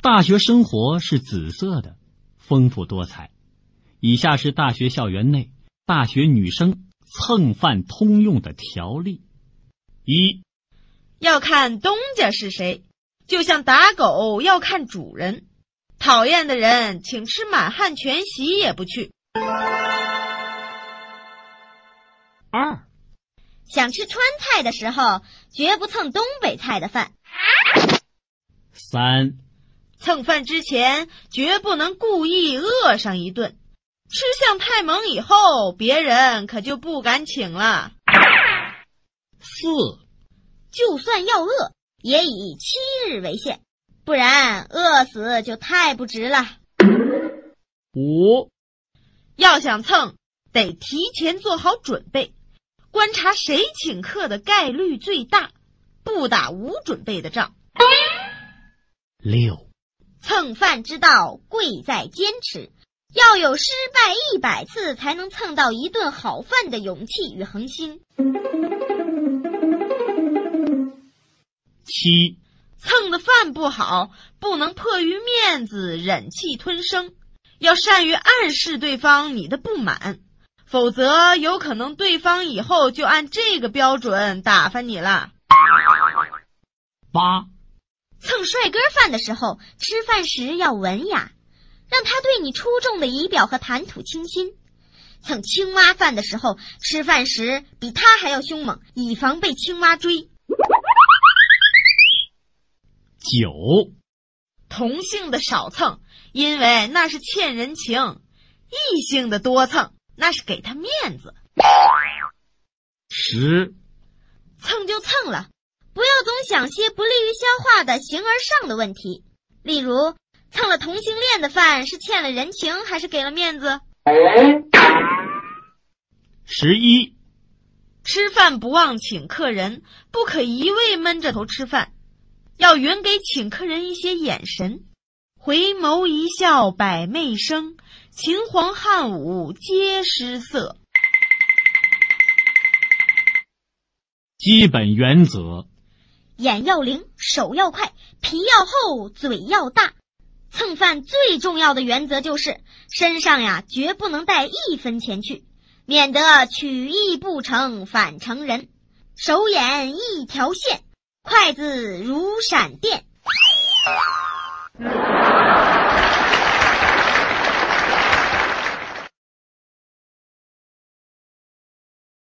大学生活是紫色的，丰富多彩。以下是大学校园内大学女生蹭饭通用的条例：一，要看东家是谁，就像打狗要看主人。讨厌的人，请吃满汉全席也不去。二，想吃川菜的时候，绝不蹭东北菜的饭。三，蹭饭之前绝不能故意饿上一顿，吃相太猛以后，别人可就不敢请了。四，就算要饿，也以七日为限，不然饿死就太不值了。五，要想蹭，得提前做好准备，观察谁请客的概率最大，不打无准备的仗。六，蹭饭之道贵在坚持，要有失败一百次才能蹭到一顿好饭的勇气与恒心。七，蹭的饭不好，不能迫于面子忍气吞声，要善于暗示对方你的不满，否则有可能对方以后就按这个标准打发你了。八，蹭帅哥饭的时候，吃饭时要文雅，让他对你出众的仪表和谈吐倾心；蹭青蛙饭的时候，吃饭时比他还要凶猛，以防被青蛙追。九，同性的少蹭，因为那是欠人情；异性的多蹭，那是给他面子。十，蹭就蹭了，总想些不利于消化的形而上的问题，例如蹭了同性恋的饭是欠了人情还是给了面子？十一，吃饭不忘请客人，不可一味闷着头吃饭，要匀给请客人一些眼神，回眸一笑百媚生，秦皇汉武皆失色。基本原则：眼要灵，手要快，皮要厚，嘴要大。蹭饭最重要的原则就是身上呀，绝不能带一分钱去，免得取义不成反成人。手眼一条线，筷子如闪电。